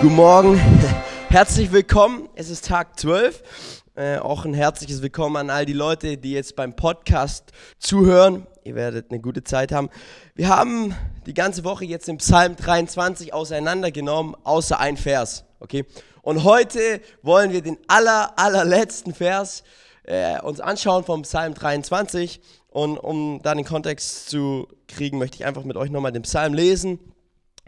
Guten Morgen, herzlich willkommen. Es ist Tag 12. Äh, auch ein herzliches Willkommen an all die Leute, die jetzt beim Podcast zuhören. Ihr werdet eine gute Zeit haben. Wir haben die ganze Woche jetzt im Psalm 23 auseinandergenommen, außer ein Vers. Okay? Und heute wollen wir den aller, allerletzten Vers äh, uns anschauen vom Psalm 23. Und um da den Kontext zu kriegen, möchte ich einfach mit euch nochmal den Psalm lesen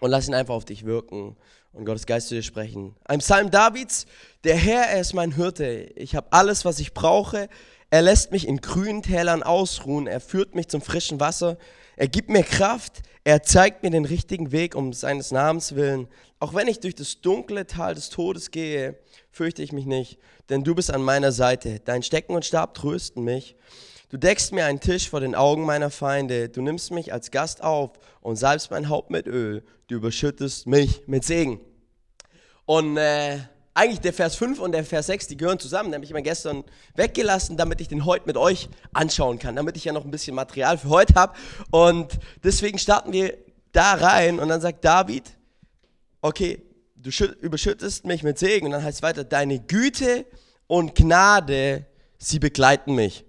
und lass ihn einfach auf dich wirken und Gottes Geist zu dir sprechen. Ein Psalm Davids, der Herr, er ist mein Hirte. Ich habe alles, was ich brauche. Er lässt mich in grünen Tälern ausruhen. Er führt mich zum frischen Wasser. Er gibt mir Kraft. Er zeigt mir den richtigen Weg um seines Namens willen. Auch wenn ich durch das dunkle Tal des Todes gehe, fürchte ich mich nicht, denn du bist an meiner Seite. Dein Stecken und Stab trösten mich. Du deckst mir einen Tisch vor den Augen meiner Feinde. Du nimmst mich als Gast auf und salbst mein Haupt mit Öl. Du überschüttest mich mit Segen. Und äh, eigentlich der Vers 5 und der Vers 6, die gehören zusammen. Den habe ich immer gestern weggelassen, damit ich den heute mit euch anschauen kann, damit ich ja noch ein bisschen Material für heute habe. Und deswegen starten wir da rein und dann sagt David, okay, du überschüttest mich mit Segen. Und dann heißt es weiter, deine Güte und Gnade, sie begleiten mich.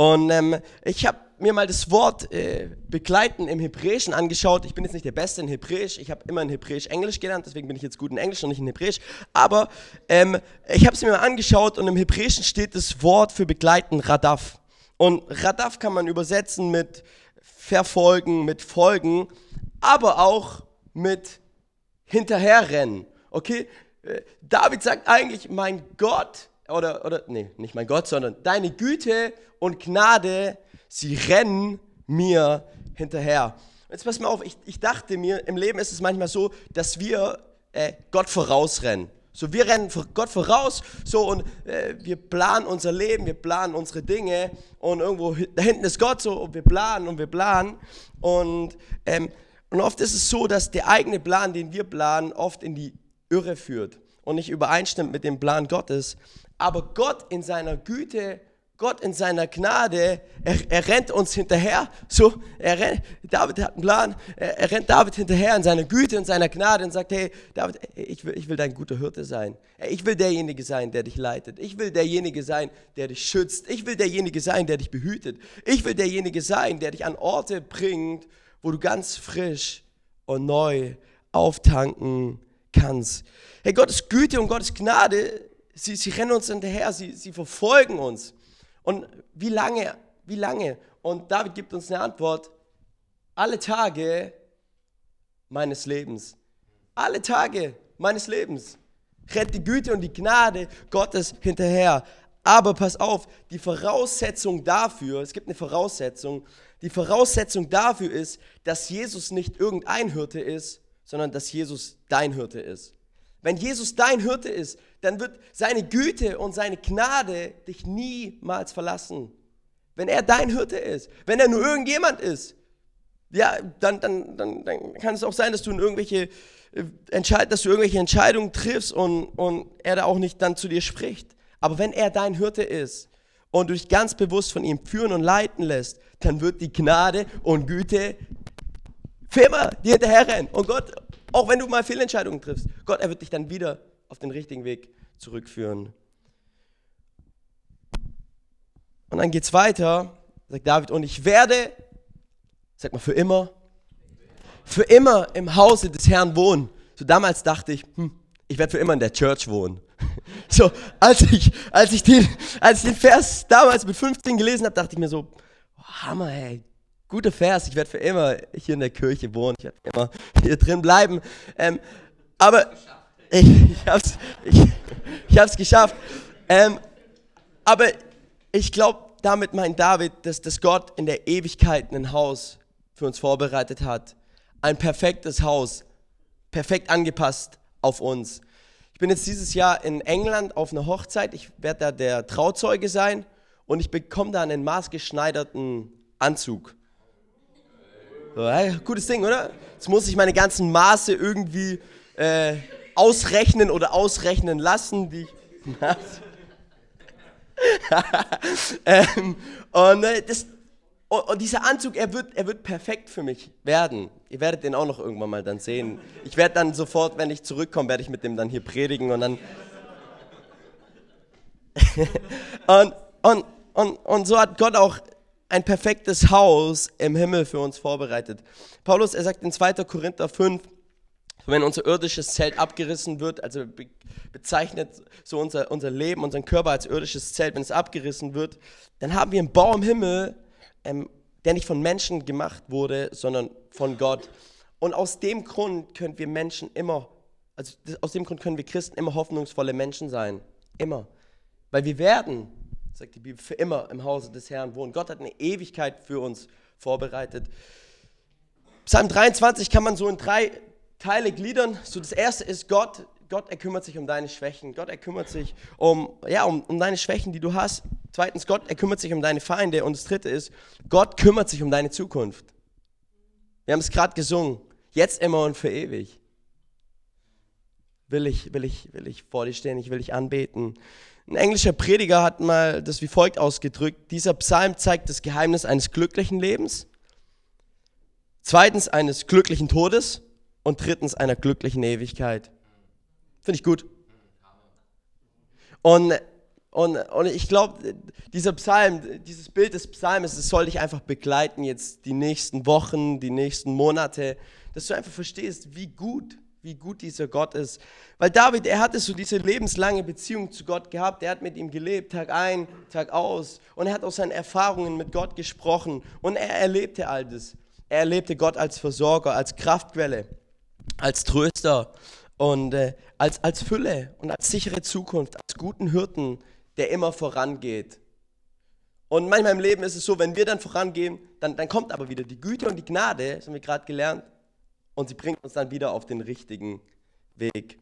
Und ähm, ich habe mir mal das Wort äh, begleiten im Hebräischen angeschaut. Ich bin jetzt nicht der Beste in Hebräisch. Ich habe immer in Hebräisch Englisch gelernt, deswegen bin ich jetzt gut in Englisch und nicht in Hebräisch. Aber ähm, ich habe es mir mal angeschaut und im Hebräischen steht das Wort für begleiten Radaf. Und Radaf kann man übersetzen mit verfolgen, mit folgen, aber auch mit hinterherrennen. Okay? Äh, David sagt eigentlich, mein Gott oder, oder, nee, nicht mein Gott, sondern deine Güte und Gnade, sie rennen mir hinterher. Jetzt pass mal auf, ich, ich dachte mir, im Leben ist es manchmal so, dass wir äh, Gott vorausrennen. So, wir rennen Gott voraus, so und äh, wir planen unser Leben, wir planen unsere Dinge und irgendwo da hinten ist Gott so und wir planen und wir planen und, ähm, und oft ist es so, dass der eigene Plan, den wir planen, oft in die Irre führt und nicht übereinstimmt mit dem Plan Gottes. Aber Gott in seiner Güte, Gott in seiner Gnade, er, er rennt uns hinterher. So, er rennt, David hat einen Plan. Er, er, rennt David hinterher in seiner Güte und seiner Gnade und sagt: Hey, David, ich will, ich will dein guter Hirte sein. Ich will derjenige sein, der dich leitet. Ich will derjenige sein, der dich schützt. Ich will derjenige sein, der dich behütet. Ich will derjenige sein, der dich an Orte bringt, wo du ganz frisch und neu auftanken kannst. Hey, Gottes Güte und Gottes Gnade sie, sie rennen uns hinterher, sie, sie verfolgen uns. Und wie lange, wie lange? Und David gibt uns eine Antwort, alle Tage meines Lebens. Alle Tage meines Lebens. Rennt die Güte und die Gnade Gottes hinterher. Aber pass auf, die Voraussetzung dafür, es gibt eine Voraussetzung, die Voraussetzung dafür ist, dass Jesus nicht irgendein Hirte ist, sondern dass Jesus dein Hirte ist. Wenn Jesus dein Hirte ist, dann wird seine Güte und seine Gnade dich niemals verlassen. Wenn er dein Hirte ist, wenn er nur irgendjemand ist, ja, dann, dann, dann, dann kann es auch sein, dass du, in irgendwelche, äh, dass du irgendwelche Entscheidungen triffst und, und er da auch nicht dann zu dir spricht. Aber wenn er dein Hirte ist und du dich ganz bewusst von ihm führen und leiten lässt, dann wird die Gnade und Güte für immer dir hinterherrennen. Und Gott auch wenn du mal Fehlentscheidungen triffst, Gott, er wird dich dann wieder auf den richtigen Weg zurückführen. Und dann geht es weiter, sagt David, und ich werde, sag mal, für immer, für immer im Hause des Herrn wohnen. So damals dachte ich, hm, ich werde für immer in der Church wohnen. So, als ich, als ich, den, als ich den Vers damals mit 15 gelesen habe, dachte ich mir so, oh, Hammer, ey, guter Vers, ich werde für immer hier in der Kirche wohnen, ich werde immer hier drin bleiben. Ähm, aber ich, ich habe es ich, ich hab's geschafft. Ähm, aber ich glaube, damit meint David, dass, dass Gott in der Ewigkeit ein Haus für uns vorbereitet hat. Ein perfektes Haus, perfekt angepasst auf uns. Ich bin jetzt dieses Jahr in England auf einer Hochzeit. Ich werde da der Trauzeuge sein und ich bekomme da einen maßgeschneiderten Anzug. Hey, gutes Ding, oder? Jetzt muss ich meine ganzen Maße irgendwie äh, ausrechnen oder ausrechnen lassen. Die ähm, und äh, das, Und, und, dieser Anzug, er wird, er wird perfekt für mich werden. Ihr werdet den auch noch irgendwann mal dann sehen. Ich werde dann sofort, wenn ich zurückkomme, werde ich mit dem dann hier predigen und dann. und, und, und, und so hat Gott auch ein perfektes Haus im Himmel für uns vorbereitet. Paulus, er sagt in 2. Korinther 5, wenn unser irdisches Zelt abgerissen wird, also bezeichnet so unser, unser Leben, unseren Körper als irdisches Zelt, wenn es abgerissen wird, dann haben wir einen Bau im Himmel, ähm, der nicht von Menschen gemacht wurde, sondern von Gott. Und aus dem Grund können wir Menschen immer, also aus dem Grund können wir Christen immer hoffnungsvolle Menschen sein. Immer. Weil wir werden, sagt die Bibel, für immer im Hause des Herrn wohnen. Gott hat eine Ewigkeit für uns vorbereitet. Psalm 23 kann man so in drei Teile gliedern. So das erste ist Gott, Gott, er kümmert sich um deine Schwächen. Gott, er kümmert sich um, ja, um, um deine Schwächen, die du hast. Zweitens, Gott, er kümmert sich um deine Feinde. Und das dritte ist, Gott kümmert sich um deine Zukunft. Wir haben es gerade gesungen. Jetzt, immer und für ewig. Will ich, will ich, will ich vor dir stehen, ich will dich anbeten. Ein englischer Prediger hat mal das wie folgt ausgedrückt. Dieser Psalm zeigt das Geheimnis eines glücklichen Lebens. Zweitens eines glücklichen Todes. Und drittens einer glücklichen Ewigkeit. Finde ich gut. Und, und, und ich glaube, dieser Psalm, dieses Bild des Psalms, das soll dich einfach begleiten jetzt die nächsten Wochen, die nächsten Monate, dass du einfach verstehst, wie gut, wie gut dieser Gott ist. Weil David, er hatte so diese lebenslange Beziehung zu Gott gehabt. Er hat mit ihm gelebt, Tag ein, Tag aus. Und er hat aus seinen Erfahrungen mit Gott gesprochen. Und er erlebte all das. Er erlebte Gott als Versorger, als Kraftquelle, als Tröster und äh, als, als Fülle und als sichere Zukunft, als guten Hirten, der immer vorangeht. Und manchmal im Leben ist es so, wenn wir dann vorangehen, dann, dann kommt aber wieder die Güte und die Gnade, das haben wir gerade gelernt, und sie bringt uns dann wieder auf den richtigen Weg.